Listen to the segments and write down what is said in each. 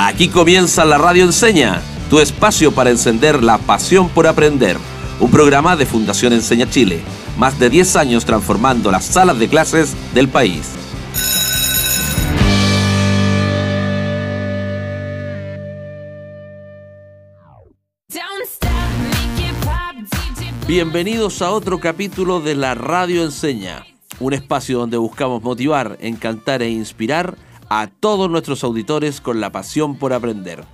Aquí comienza la Radio Enseña, tu espacio para encender la pasión por aprender. Un programa de Fundación Enseña Chile. Más de 10 años transformando las salas de clases del país. Bienvenidos a otro capítulo de la Radio Enseña, un espacio donde buscamos motivar, encantar e inspirar a todos nuestros auditores con la pasión por aprender.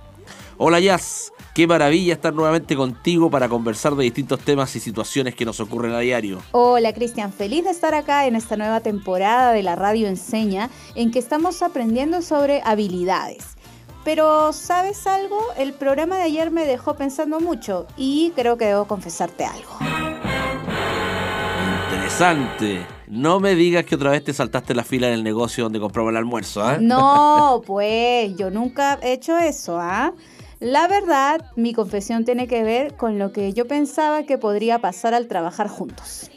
Hola Jazz, qué maravilla estar nuevamente contigo para conversar de distintos temas y situaciones que nos ocurren a diario. Hola Cristian, feliz de estar acá en esta nueva temporada de la Radio Enseña en que estamos aprendiendo sobre habilidades. Pero, ¿sabes algo? El programa de ayer me dejó pensando mucho y creo que debo confesarte algo. Interesante. No me digas que otra vez te saltaste la fila en el negocio donde compramos el almuerzo, ¿ah? No, pues yo nunca he hecho eso, ¿ah? La verdad, mi confesión tiene que ver con lo que yo pensaba que podría pasar al trabajar juntos.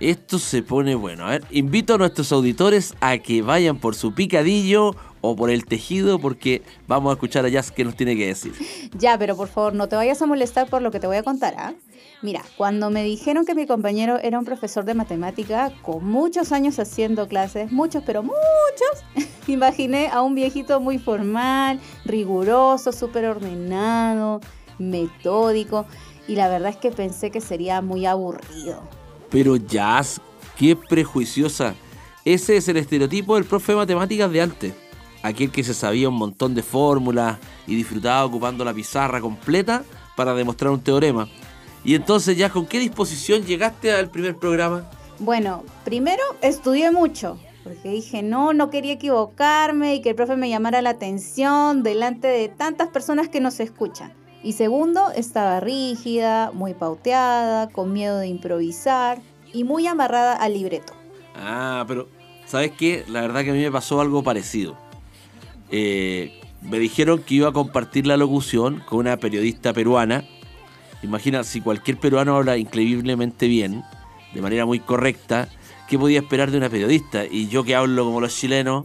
Esto se pone bueno. A ver, invito a nuestros auditores a que vayan por su picadillo o por el tejido porque vamos a escuchar a Jazz qué nos tiene que decir. Ya, pero por favor no te vayas a molestar por lo que te voy a contar, ¿ah? Mira, cuando me dijeron que mi compañero era un profesor de matemática con muchos años haciendo clases, muchos, pero muchos, imaginé a un viejito muy formal, riguroso, súper ordenado, metódico, y la verdad es que pensé que sería muy aburrido. Pero Jazz, qué prejuiciosa. Ese es el estereotipo del profe de matemáticas de antes aquel que se sabía un montón de fórmulas y disfrutaba ocupando la pizarra completa para demostrar un teorema. Y entonces ya, ¿con qué disposición llegaste al primer programa? Bueno, primero estudié mucho, porque dije, no, no quería equivocarme y que el profe me llamara la atención delante de tantas personas que nos escuchan. Y segundo, estaba rígida, muy pauteada, con miedo de improvisar y muy amarrada al libreto. Ah, pero ¿sabes qué? La verdad que a mí me pasó algo parecido. Eh, me dijeron que iba a compartir la locución con una periodista peruana. Imagina, si cualquier peruano habla increíblemente bien, de manera muy correcta, ¿qué podía esperar de una periodista? Y yo que hablo como los chilenos.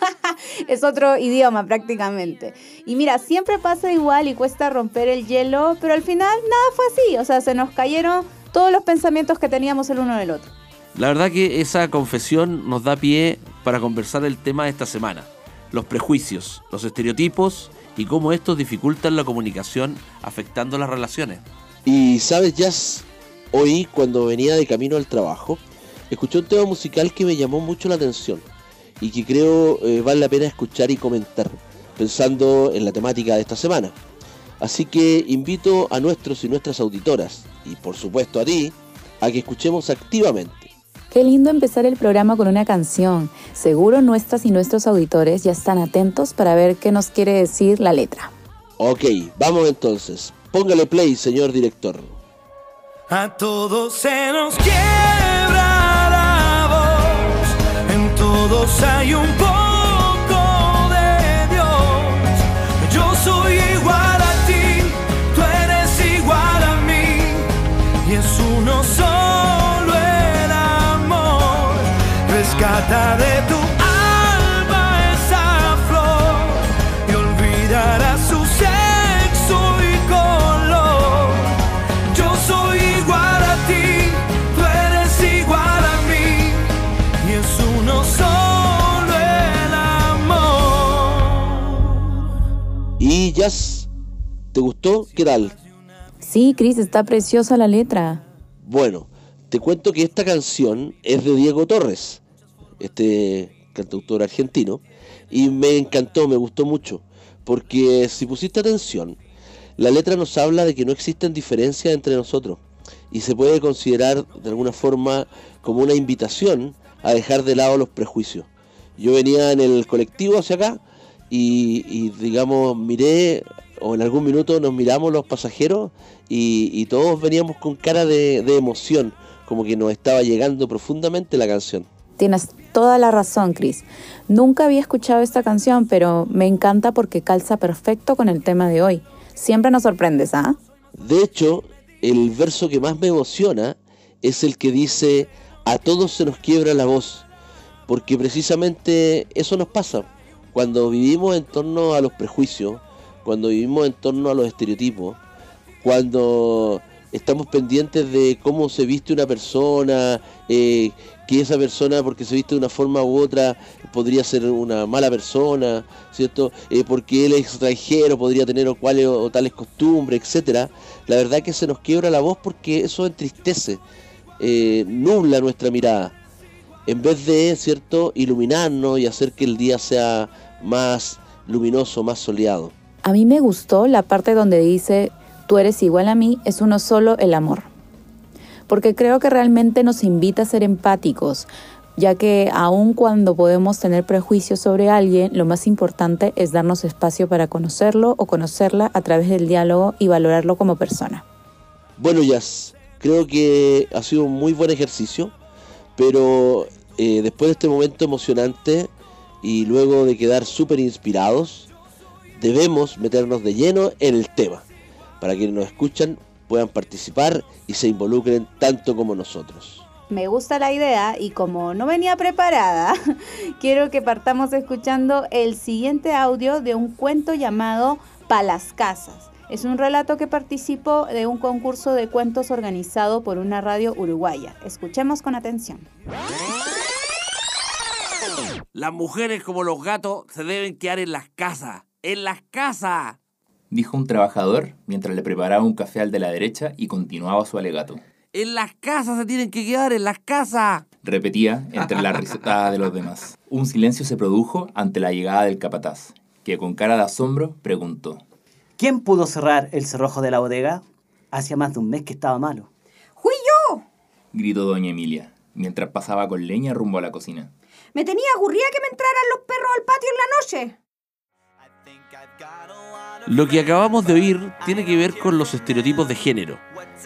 es otro idioma prácticamente. Y mira, siempre pasa igual y cuesta romper el hielo, pero al final nada fue así. O sea, se nos cayeron todos los pensamientos que teníamos el uno del otro. La verdad que esa confesión nos da pie para conversar el tema de esta semana los prejuicios, los estereotipos y cómo estos dificultan la comunicación afectando las relaciones. Y sabes, Jazz, hoy cuando venía de camino al trabajo, escuché un tema musical que me llamó mucho la atención y que creo eh, vale la pena escuchar y comentar, pensando en la temática de esta semana. Así que invito a nuestros y nuestras auditoras, y por supuesto a ti, a que escuchemos activamente Qué lindo empezar el programa con una canción. Seguro nuestras y nuestros auditores ya están atentos para ver qué nos quiere decir la letra. Ok, vamos entonces. Póngale play, señor director. A todos se nos quiebra la voz, en todos hay un poco de Dios. Yo soy igual a ti, tú eres igual a mí, y es uno solo. Gustó? ¿Qué tal? Sí, Cris, está preciosa la letra. Bueno, te cuento que esta canción es de Diego Torres este cantautor argentino, y me encantó, me gustó mucho, porque si pusiste atención, la letra nos habla de que no existen diferencias entre nosotros y se puede considerar de alguna forma como una invitación a dejar de lado los prejuicios. Yo venía en el colectivo hacia acá y, digamos, miré, o en algún minuto nos miramos los pasajeros y, todos veníamos con cara de, de emoción, como que nos estaba llegando profundamente la canción. Tienes toda la razón, Chris. Nunca había escuchado esta canción, pero me encanta porque calza perfecto con el tema de hoy. Siempre nos sorprendes, ¿ah? De hecho, el verso que más me emociona es el que dice, a todos se nos quiebra la voz, porque precisamente eso nos pasa. cuando vivimos en torno a los prejuicios, cuando vivimos en torno a los estereotipos, cuando estamos pendientes de cómo se viste una persona, eh, que esa persona porque se viste de una forma u otra podría ser una mala persona, ¿cierto? Eh, porque él es extranjero, podría tener o cuales o tales costumbres, etcétera. La verdad es que se nos quiebra la voz porque eso entristece, eh, nubla nuestra mirada. En vez de, ¿cierto?, iluminarnos y hacer que el día sea más luminoso, más soleado. A mí me gustó la parte donde dice, tú eres igual a mí, es uno solo el amor porque creo que realmente nos invita a ser empáticos, ya que aun cuando podemos tener prejuicios sobre alguien, lo más importante es darnos espacio para conocerlo o conocerla a través del diálogo y valorarlo como persona. Bueno, Jazz, creo que ha sido un muy buen ejercicio, pero eh, después de este momento emocionante y luego de quedar súper inspirados, debemos meternos de lleno en el tema. Para quienes nos escuchan, puedan participar y se involucren tanto como nosotros. Me gusta la idea y como no venía preparada, quiero que partamos escuchando el siguiente audio de un cuento llamado Palas Casas. Es un relato que participó de un concurso de cuentos organizado por una radio uruguaya. Escuchemos con atención. Las mujeres como los gatos se deben quedar en las casas. ¡En las casas! dijo un trabajador mientras le preparaba un café al de la derecha y continuaba su alegato. En las casas se tienen que quedar, en las casas. Repetía entre la risotada de los demás. Un silencio se produjo ante la llegada del capataz, que con cara de asombro preguntó. ¿Quién pudo cerrar el cerrojo de la bodega? Hacía más de un mes que estaba malo. ¡Fui yo! gritó doña Emilia, mientras pasaba con leña rumbo a la cocina. Me tenía aburrida que me entraran los perros al patio en la noche. Lo que acabamos de oír tiene que ver con los estereotipos de género,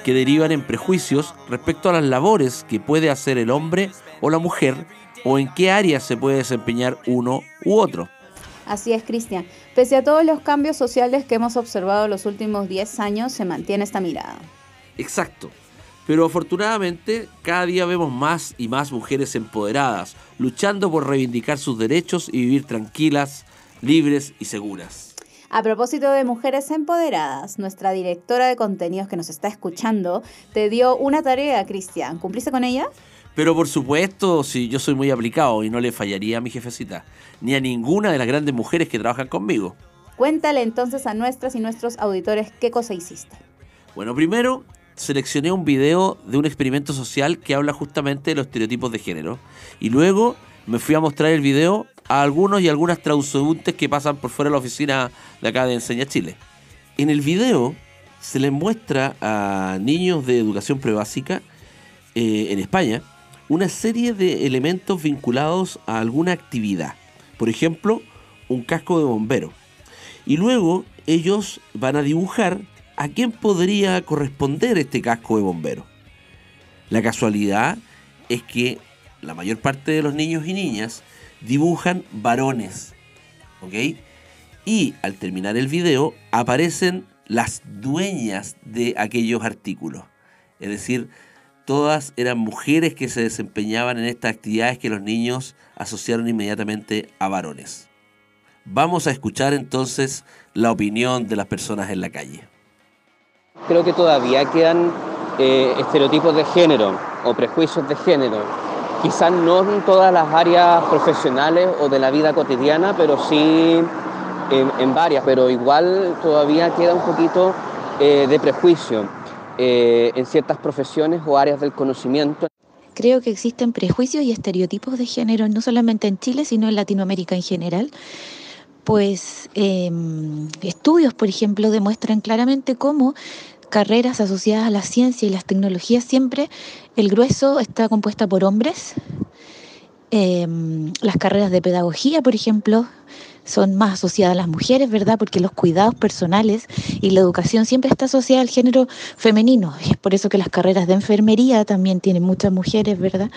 que derivan en prejuicios respecto a las labores que puede hacer el hombre o la mujer o en qué áreas se puede desempeñar uno u otro. Así es, Cristian. Pese a todos los cambios sociales que hemos observado los últimos 10 años, se mantiene esta mirada. Exacto. Pero afortunadamente cada día vemos más y más mujeres empoderadas, luchando por reivindicar sus derechos y vivir tranquilas, libres y seguras. A propósito de mujeres empoderadas, nuestra directora de contenidos que nos está escuchando te dio una tarea, Cristian. ¿Cumpliste con ella? Pero por supuesto, si yo soy muy aplicado y no le fallaría a mi jefecita, ni a ninguna de las grandes mujeres que trabajan conmigo. Cuéntale entonces a nuestras y nuestros auditores qué cosa hiciste. Bueno, primero seleccioné un video de un experimento social que habla justamente de los estereotipos de género. Y luego me fui a mostrar el video a algunos y algunas transeúntes que pasan por fuera de la oficina de acá de Enseña Chile. En el video se les muestra a niños de educación prebásica eh, en España una serie de elementos vinculados a alguna actividad. Por ejemplo, un casco de bombero. Y luego ellos van a dibujar a quién podría corresponder este casco de bombero. La casualidad es que la mayor parte de los niños y niñas dibujan varones. ¿Ok? Y al terminar el video aparecen las dueñas de aquellos artículos. Es decir, todas eran mujeres que se desempeñaban en estas actividades que los niños asociaron inmediatamente a varones. Vamos a escuchar entonces la opinión de las personas en la calle. Creo que todavía quedan eh, estereotipos de género o prejuicios de género quizás no en todas las áreas profesionales o de la vida cotidiana, pero sí en, varias, pero igual todavía queda un poquito eh, de prejuicio eh, en ciertas profesiones o áreas del conocimiento. Creo que existen prejuicios y estereotipos de género no solamente en Chile, sino en Latinoamérica en general. Pues em, estudios, por ejemplo, demuestran claramente cómo carreras asociadas a la ciencia y las tecnologías siempre el grueso está compuesta por hombres. Em, las carreras de pedagogía, por ejemplo, son más asociadas a las mujeres, ¿verdad? Porque los cuidados personales y la educación siempre está asociada al género femenino. Y es por eso que las carreras de enfermería también tienen muchas mujeres, ¿verdad?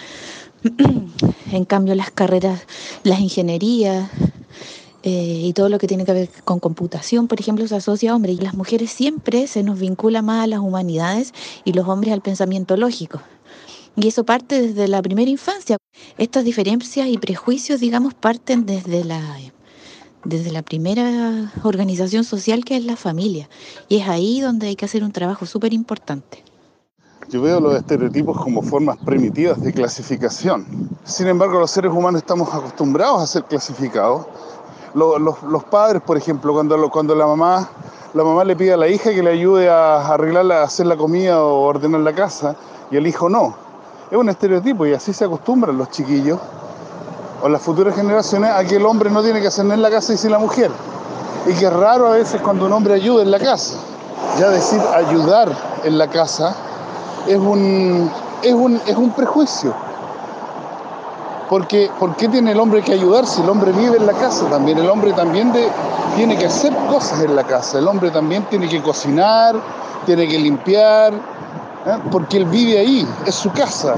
en cambio, las carreras, las ingenierías, eh, y todo lo que tiene que ver con computación, por ejemplo, se asocia a hombres. Y las mujeres siempre se nos vincula más a las humanidades y los hombres al pensamiento lógico. Y eso parte desde la primera infancia. Estas diferencias y prejuicios, digamos, parten desde la, desde la primera organización social que es la familia. Y es ahí donde hay que hacer un trabajo súper importante. Yo veo los estereotipos como formas primitivas de clasificación. Sin embargo, los seres humanos estamos acostumbrados a ser clasificados. Los, los- padres, por ejemplo, cuando, cuando la, mamá, la mamá le pide a la hija que le ayude a arreglar, a hacer la comida o ordenar la casa, y el hijo no. Es un estereotipo y así se acostumbran los chiquillos o las futuras generaciones a que el hombre no tiene que hacer nada en la casa y sí la mujer. Y que es raro a veces cuando un hombre ayuda en la casa. Ya decir ayudar en la casa es un, es un, es un prejuicio. Porque, ¿por qué tiene el hombre que ayudar si el hombre vive en la casa también? El hombre también tiene que hacer cosas en la casa. El hombre también tiene que cocinar, tiene que limpiar, ¿eh? porque él vive ahí, es su casa.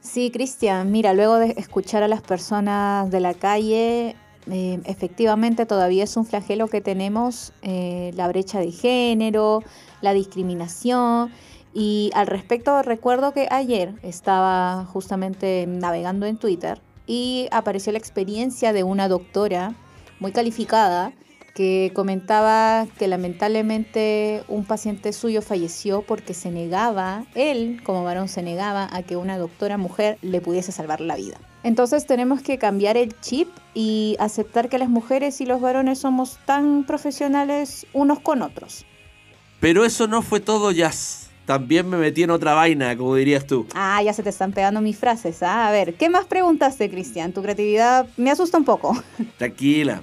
Sí, Cristian, mira, luego de escuchar a las personas de la calle, eh, efectivamente todavía es un flagelo que tenemos, eh, la brecha de género, la discriminación. Y al respecto, recuerdo que ayer estaba justamente navegando en Twitter y apareció la experiencia de una doctora muy calificada que comentaba que lamentablemente un paciente suyo falleció porque se negaba, él como varón se negaba a que una doctora mujer le pudiese salvar la vida. Entonces tenemos que cambiar el chip y aceptar que las mujeres y los varones somos tan profesionales unos con otros. Pero eso no fue todo, Jazz. También me metí en otra vaina, como dirías tú. Ah, ya se te están pegando mis frases. ¿ah? A ver, ¿qué más preguntaste, Cristian? Tu creatividad me asusta un poco. Tranquila.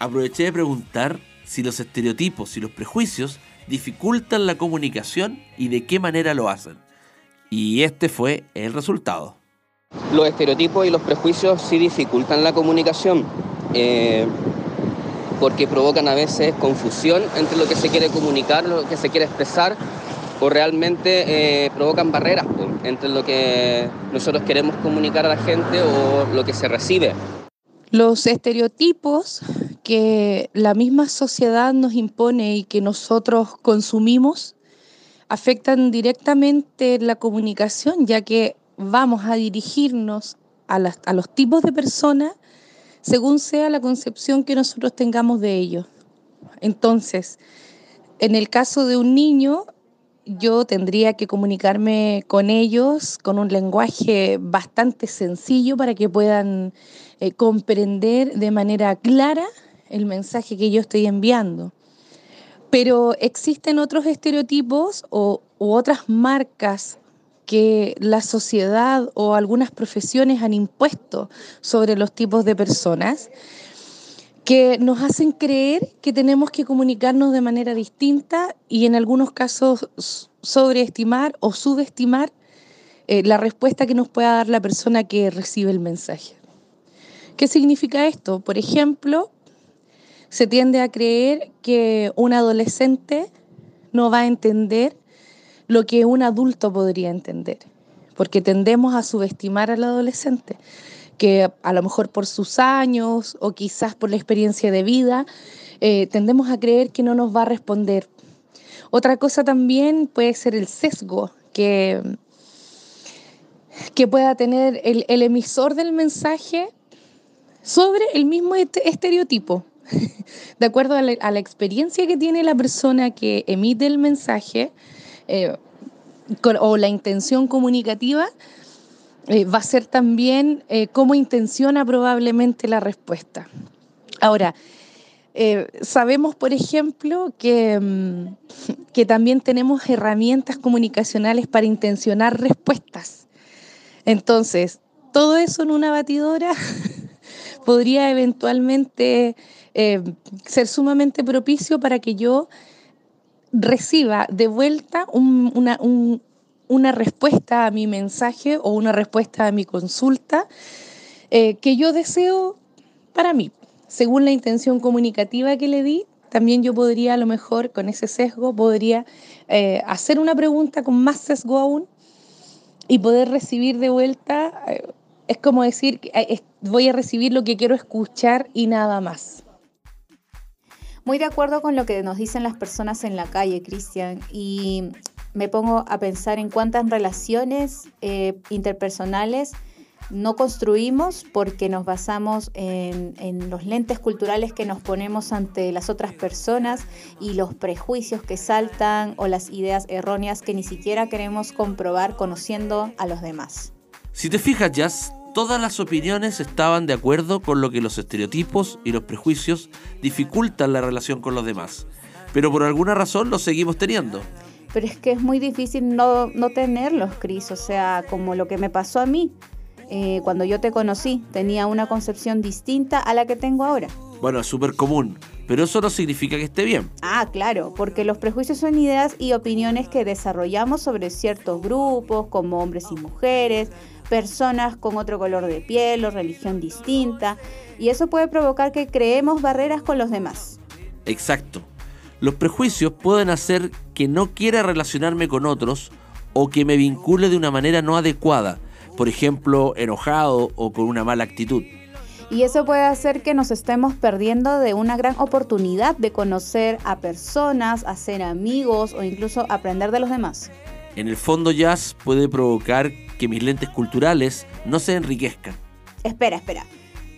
Aproveché de preguntar si los estereotipos y los prejuicios dificultan la comunicación y de qué manera lo hacen. Y este fue el resultado. Los estereotipos y los prejuicios sí dificultan la comunicación, eh, porque provocan a veces confusión entre lo que se quiere comunicar, lo que se quiere expresar, o realmente eh, provocan barreras po, entre lo que nosotros queremos comunicar a la gente o lo que se recibe. Los estereotipos que la misma sociedad nos impone y que nosotros consumimos afectan directamente la comunicación, ya que vamos a dirigirnos a, las- a los tipos de personas según sea la concepción que nosotros tengamos de ellos. Entonces, en el caso de un niño, yo tendría que comunicarme con ellos con un lenguaje bastante sencillo para que puedan eh, comprender de manera clara el mensaje que yo estoy enviando. Pero existen otros estereotipos o, u otras marcas que la sociedad o algunas profesiones han impuesto sobre los tipos de personas que nos hacen creer que tenemos que comunicarnos de manera distinta y en algunos casos sobreestimar o subestimar eh, la respuesta que nos pueda dar la persona que recibe el mensaje. ¿Qué significa esto? Por ejemplo, se tiende a creer que un adolescente no va a entender lo que un adulto podría entender, porque tendemos a subestimar al adolescente, que a lo mejor por sus años o quizás por la experiencia de vida, eh, tendemos a creer que no nos va a responder. Otra cosa también puede ser el sesgo que, que pueda tener el, emisor del mensaje sobre el mismo este- estereotipo. De acuerdo a la, experiencia que tiene la persona que emite el mensaje eh, o la intención comunicativa, eh, va a ser también eh, cómo intenciona probablemente la respuesta. Ahora, eh, sabemos, por ejemplo, que, mm, que también tenemos herramientas comunicacionales para intencionar respuestas. Entonces, todo eso en una batidora podría eventualmente ser sumamente propicio para que yo reciba de vuelta un- una, un- una respuesta a mi mensaje o una respuesta a mi consulta eh, que yo deseo para mí. Según la intención comunicativa que le di, también yo podría a lo mejor con ese sesgo, podría eh, hacer una pregunta con más sesgo aún y poder recibir de vuelta, eh, es como decir, voy a recibir lo que quiero escuchar y nada más. Muy de acuerdo con lo que nos dicen las personas en la calle, Cristian, y me pongo a pensar en cuántas relaciones eh, interpersonales No construimos porque nos basamos en, los lentes culturales que nos ponemos ante las otras personas y los prejuicios que saltan o las ideas erróneas que ni siquiera queremos comprobar conociendo a los demás. Si te fijas, Jazz, todas las opiniones estaban de acuerdo con lo que los estereotipos y los prejuicios dificultan la relación con los demás. Pero por alguna razón los seguimos teniendo. Pero es que es muy difícil no, no tenerlos, Cris. O sea, como lo que me pasó a mí. Eh, cuando yo te conocí, tenía una concepción distinta a la que tengo ahora. Bueno, es súper común, pero eso no significa que esté bien. Ah, claro, porque los prejuicios son ideas y opiniones que desarrollamos sobre ciertos grupos, como hombres y mujeres, personas con otro color de piel o religión distinta, y eso puede provocar que creemos barreras con los demás. Exacto. Los prejuicios pueden hacer que no quiera relacionarme con otros o que me vincule de una manera no adecuada, por ejemplo, enojado o con una mala actitud. Y eso puede hacer que nos estemos perdiendo de una gran oportunidad de conocer a personas, hacer amigos o incluso aprender de los demás. En el fondo, jazz puede provocar que mis lentes culturales no se enriquezcan. Espera, espera.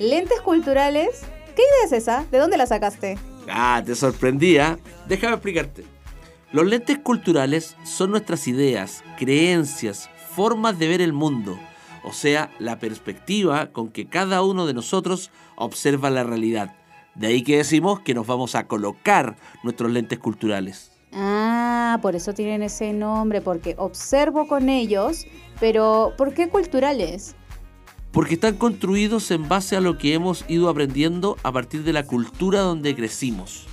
¿Lentes culturales? ¿Qué idea es esa? ¿De dónde la sacaste? Ah, te sorprendía. Déjame explicarte. Los lentes culturales son nuestras ideas, creencias, formas de ver el mundo, o sea, la perspectiva con que cada uno de nosotros observa la realidad. De ahí que decimos que nos vamos a colocar nuestros lentes culturales. Ah, por eso tienen ese nombre, porque observo con ellos, pero ¿por qué culturales? Porque están construidos en base a lo que hemos ido aprendiendo a partir de la cultura donde crecimos.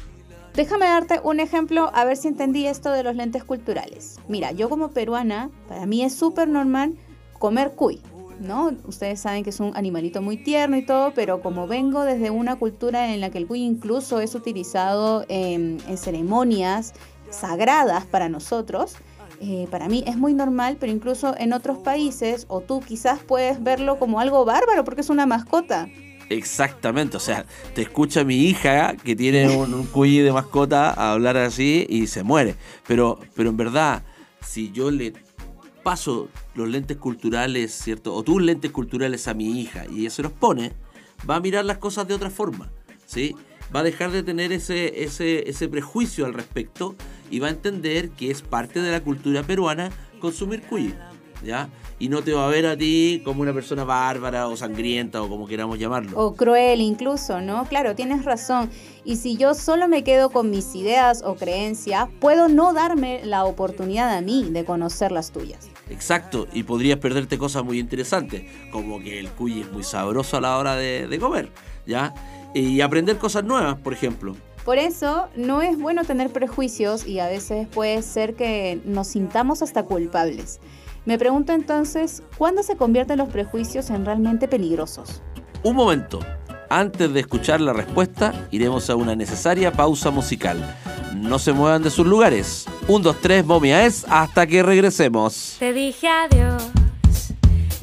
Déjame darte un ejemplo a ver si entendí esto de los lentes culturales. Mira, yo como peruana, para mí es súper normal comer cuy, ¿no? Ustedes saben que es un animalito muy tierno y todo, pero como vengo desde una cultura en la que el cuy incluso es utilizado en, en ceremonias sagradas para nosotros, eh, para mí es muy normal, pero incluso en otros países, o tú quizás puedes verlo como algo bárbaro porque es una mascota. Exactamente, o sea, te escucha mi hija que tiene un, un cuy de mascota a hablar así y se muere. Pero, pero en verdad, si yo le paso los lentes culturales, ¿cierto? O tus lentes culturales a mi hija y ella se los pone, va a mirar las cosas de otra forma, ¿sí? Va a dejar de tener ese, ese, ese prejuicio al respecto y va a entender que es parte de la cultura peruana consumir cuy, ¿ya? Y no te va a ver a ti como una persona bárbara o sangrienta o como queramos llamarlo. O cruel incluso, ¿no? Claro, tienes razón. Y si yo solo me quedo con mis ideas o creencias, puedo no darme la oportunidad a mí de conocer las tuyas. Exacto, y podrías perderte cosas muy interesantes, como que el cuy es muy sabroso a la hora de, de comer, ¿ya? Y aprender cosas nuevas, por ejemplo. Por eso no es bueno tener prejuicios y a veces puede ser que nos sintamos hasta culpables. Me pregunto entonces, ¿cuándo se convierten los prejuicios en realmente peligrosos? Un momento. Antes de escuchar la respuesta, iremos a una necesaria pausa musical. No se muevan de sus lugares. Un, dos, tres, momia es hasta que regresemos. Te dije adiós,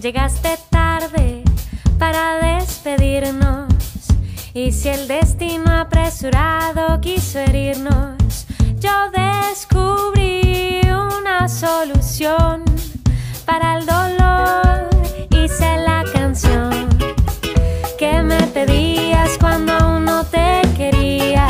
llegaste tarde para despedirnos. Y si el destino apresurado quiso herirnos, yo descubrí una solución para el dolor. Hice la canción que me pedías cuando aún no te quería.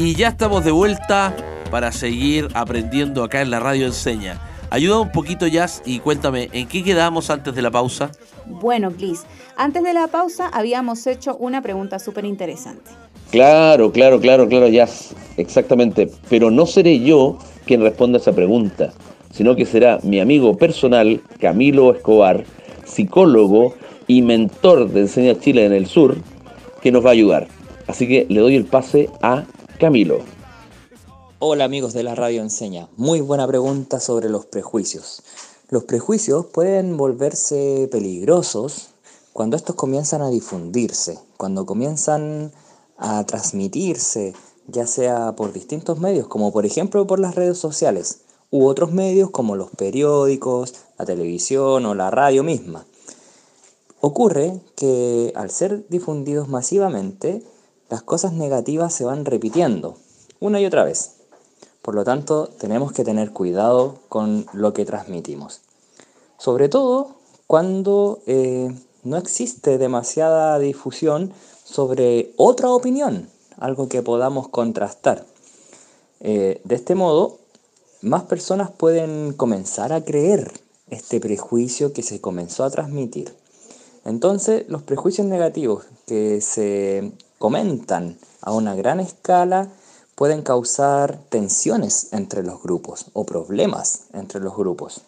Y ya estamos de vuelta para seguir aprendiendo acá en la radio enseña. Ayuda un poquito, Jazz, y cuéntame, ¿en qué quedamos antes de la pausa? Bueno, Liz, antes de la pausa habíamos hecho una pregunta súper interesante. Claro, claro, claro, claro, ya, exactamente. Pero no seré yo quien responda esa pregunta, sino que será mi amigo personal, Camilo Escobar, psicólogo y mentor de Enseña Chile en el Sur, que nos va a ayudar. Así que le doy el pase a Camilo. Hola amigos de la Radio Enseña, muy buena pregunta sobre los prejuicios. Los prejuicios pueden volverse peligrosos cuando estos comienzan a difundirse, cuando comienzan a transmitirse, ya sea por distintos medios, como por ejemplo por las redes sociales, u otros medios como los periódicos, la televisión o la radio misma. Ocurre que al ser difundidos masivamente, las cosas negativas se van repitiendo una y otra vez. Por lo tanto, tenemos que tener cuidado con lo que transmitimos. Sobre todo cuando eh, no existe demasiada difusión sobre otra opinión, algo que podamos contrastar. Eh, de este modo, más personas pueden comenzar a creer este prejuicio que se comenzó a transmitir. Entonces, los prejuicios negativos que se comentan a una gran escala pueden causar tensiones entre los grupos o problemas entre los grupos.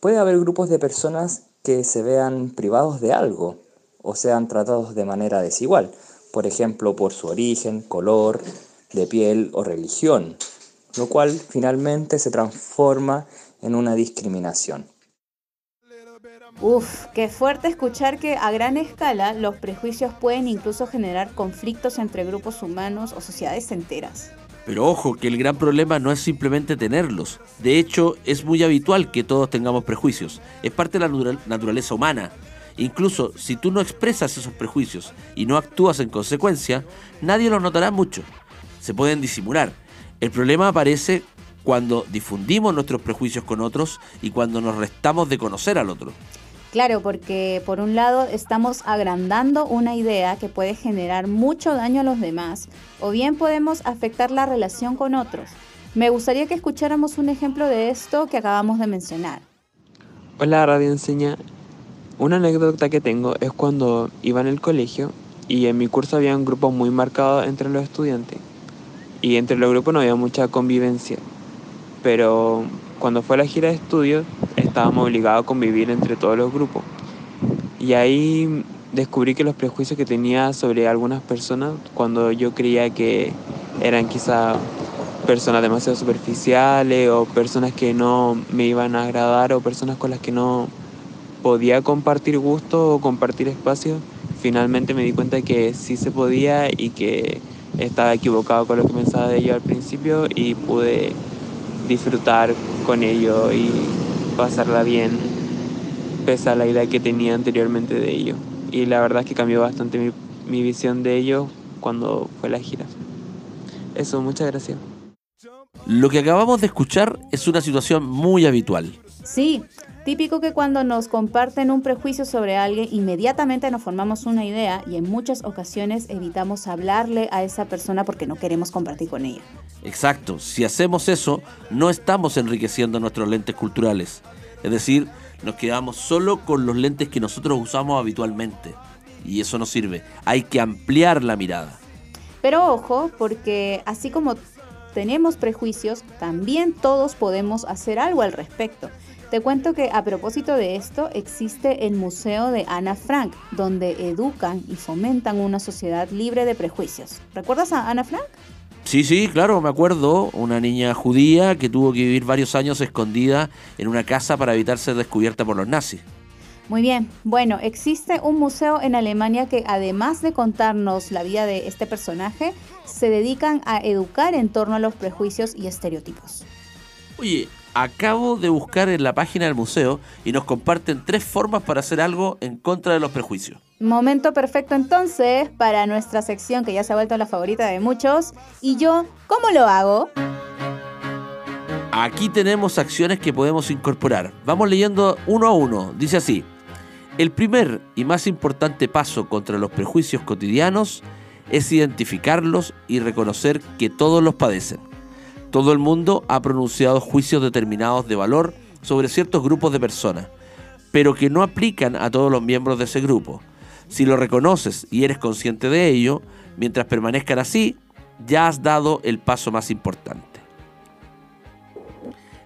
Puede haber grupos de personas que se vean privados de algo o sean tratados de manera desigual, por ejemplo por su origen, color, de piel o religión, lo cual finalmente se transforma en una discriminación. Uf, qué fuerte escuchar que a gran escala los prejuicios pueden incluso generar conflictos entre grupos humanos o sociedades enteras. Pero ojo, que el gran problema no es simplemente tenerlos. De hecho, es muy habitual que todos tengamos prejuicios. Es parte de la natural- naturaleza humana. Incluso si tú no expresas esos prejuicios y no actúas en consecuencia, nadie los notará mucho. Se pueden disimular. El problema aparece cuando difundimos nuestros prejuicios con otros y cuando nos restamos de conocer al otro. Claro, porque por un lado estamos agrandando una idea que puede generar mucho daño a los demás, o bien podemos afectar la relación con otros. Me gustaría que escucháramos un ejemplo de esto que acabamos de mencionar. Hola Radio Enseña. Una anécdota que tengo es cuando iba en el colegio y en mi curso había un grupo muy marcado entre los estudiantes. Y entre los grupos no había mucha convivencia. Pero cuando fue la gira de estudios estábamos obligados a convivir entre todos los grupos. Y ahí descubrí que los prejuicios que tenía sobre algunas personas, cuando yo creía que eran quizá personas demasiado superficiales o personas que no me iban a agradar o personas con las que no podía compartir gusto o compartir espacio, finalmente me di cuenta que sí se podía y que estaba equivocado con lo que pensaba de ellos al principio y pude disfrutar con ellos y pasarla bien pese a la idea que tenía anteriormente de ellos. Y la verdad es que cambió bastante mi, mi visión de ellos cuando fue la gira. Eso, muchas gracias. Lo que acabamos de escuchar es una situación muy habitual. Sí, típico que cuando nos comparten un prejuicio sobre alguien, inmediatamente nos formamos una idea y en muchas ocasiones evitamos hablarle a esa persona porque no queremos compartir con ella. Exacto, si hacemos eso, no estamos enriqueciendo nuestros lentes culturales. Es decir, nos quedamos solo con los lentes que nosotros usamos habitualmente. Y eso no sirve. Hay que ampliar la mirada. Pero ojo, porque así como tenemos prejuicios, también todos podemos hacer algo al respecto. Te cuento que a propósito de esto existe el Museo de Ana Frank, donde educan y fomentan una sociedad libre de prejuicios. ¿Recuerdas a Ana Frank? Sí, sí, claro, me acuerdo. Una niña judía que tuvo que vivir varios años escondida en una casa para evitar ser descubierta por los nazis. Muy bien, bueno, existe un museo en Alemania que además de contarnos la vida de este personaje, se dedican a educar en torno a los prejuicios y estereotipos. Oye, acabo de buscar en la página del museo y nos comparten tres formas para hacer algo en contra de los prejuicios. Momento perfecto entonces para nuestra sección que ya se ha vuelto la favorita de muchos. ¿Y yo cómo lo hago? Aquí tenemos acciones que podemos incorporar. Vamos leyendo uno a uno. Dice así. El primer y más importante paso contra los prejuicios cotidianos es identificarlos y reconocer que todos los padecen. Todo el mundo ha pronunciado juicios determinados de valor sobre ciertos grupos de personas, pero que no aplican a todos los miembros de ese grupo. Si lo reconoces y eres consciente de ello, mientras permanezcan así, ya has dado el paso más importante.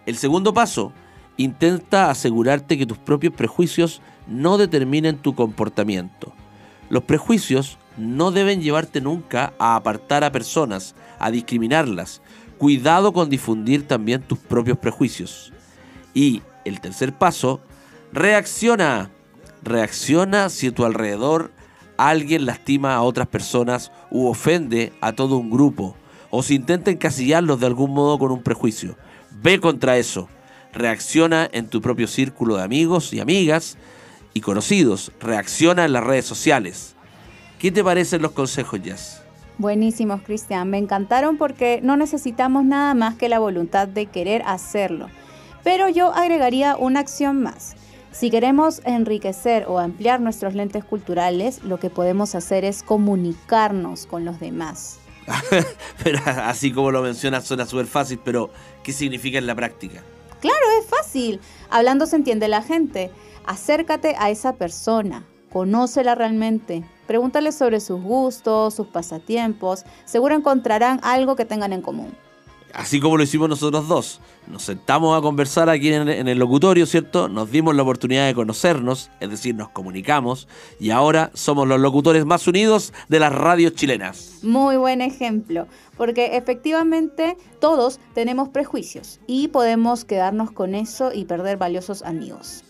El segundo paso, intenta asegurarte que tus propios prejuicios no determinen tu comportamiento. Los prejuicios no deben llevarte nunca a apartar a personas, a discriminarlas. Cuidado con difundir también tus propios prejuicios. Y el tercer paso, reacciona. Reacciona si a tu alrededor alguien lastima a otras personas u ofende a todo un grupo, o si intenta encasillarlos de algún modo con un prejuicio. Ve contra eso. Reacciona en tu propio círculo de amigos y amigas y conocidos. Reacciona en las redes sociales. ¿Qué te parecen los consejos, Jess? Buenísimos, Cristian. Me encantaron porque no necesitamos nada más que la voluntad de querer hacerlo. Pero yo agregaría una acción más. Si queremos enriquecer o ampliar nuestros lentes culturales, lo que podemos hacer es comunicarnos con los demás. pero así como lo mencionas suena súper fácil, pero ¿qué significa en la práctica? Claro, es fácil. Hablando se entiende la gente. Acércate a esa persona, conócela realmente, pregúntale sobre sus gustos, sus pasatiempos, seguro encontrarán algo que tengan en común así como lo hicimos nosotros dos. Nos sentamos a conversar aquí en, el locutorio, ¿cierto? Nos dimos la oportunidad de conocernos, es decir, nos comunicamos y ahora somos los locutores más unidos de las radios chilenas. Muy buen ejemplo, porque efectivamente todos tenemos prejuicios y podemos quedarnos con eso y perder valiosos amigos.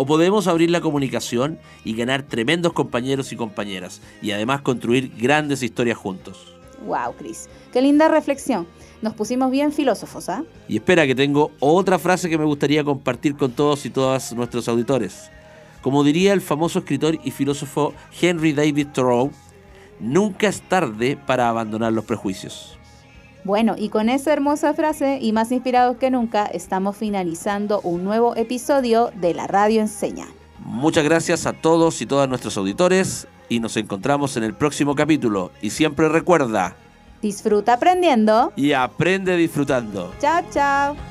O podemos abrir la comunicación y ganar tremendos compañeros y compañeras y además construir grandes historias juntos. Wow, Cris, qué linda reflexión. Nos pusimos bien filósofos, ¿ah? Y espera que tengo otra frase que me gustaría compartir con todos y todas nuestros auditores. Como diría el famoso escritor y filósofo Henry David Thoreau, nunca es tarde para abandonar los prejuicios. Bueno, y con esa hermosa frase y más inspirados que nunca, estamos finalizando un nuevo episodio de La Radio Enseña. Muchas gracias a todos y todas nuestros auditores y nos encontramos en el próximo capítulo. Y siempre recuerda, Disfruta aprendiendo. Y aprende disfrutando. Chao, chao.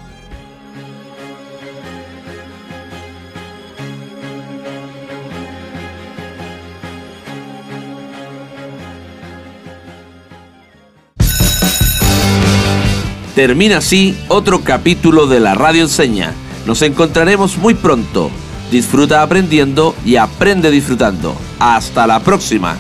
Termina así otro capítulo de la Radio Enseña. Nos encontraremos muy pronto. Disfruta aprendiendo y aprende disfrutando. Hasta la próxima.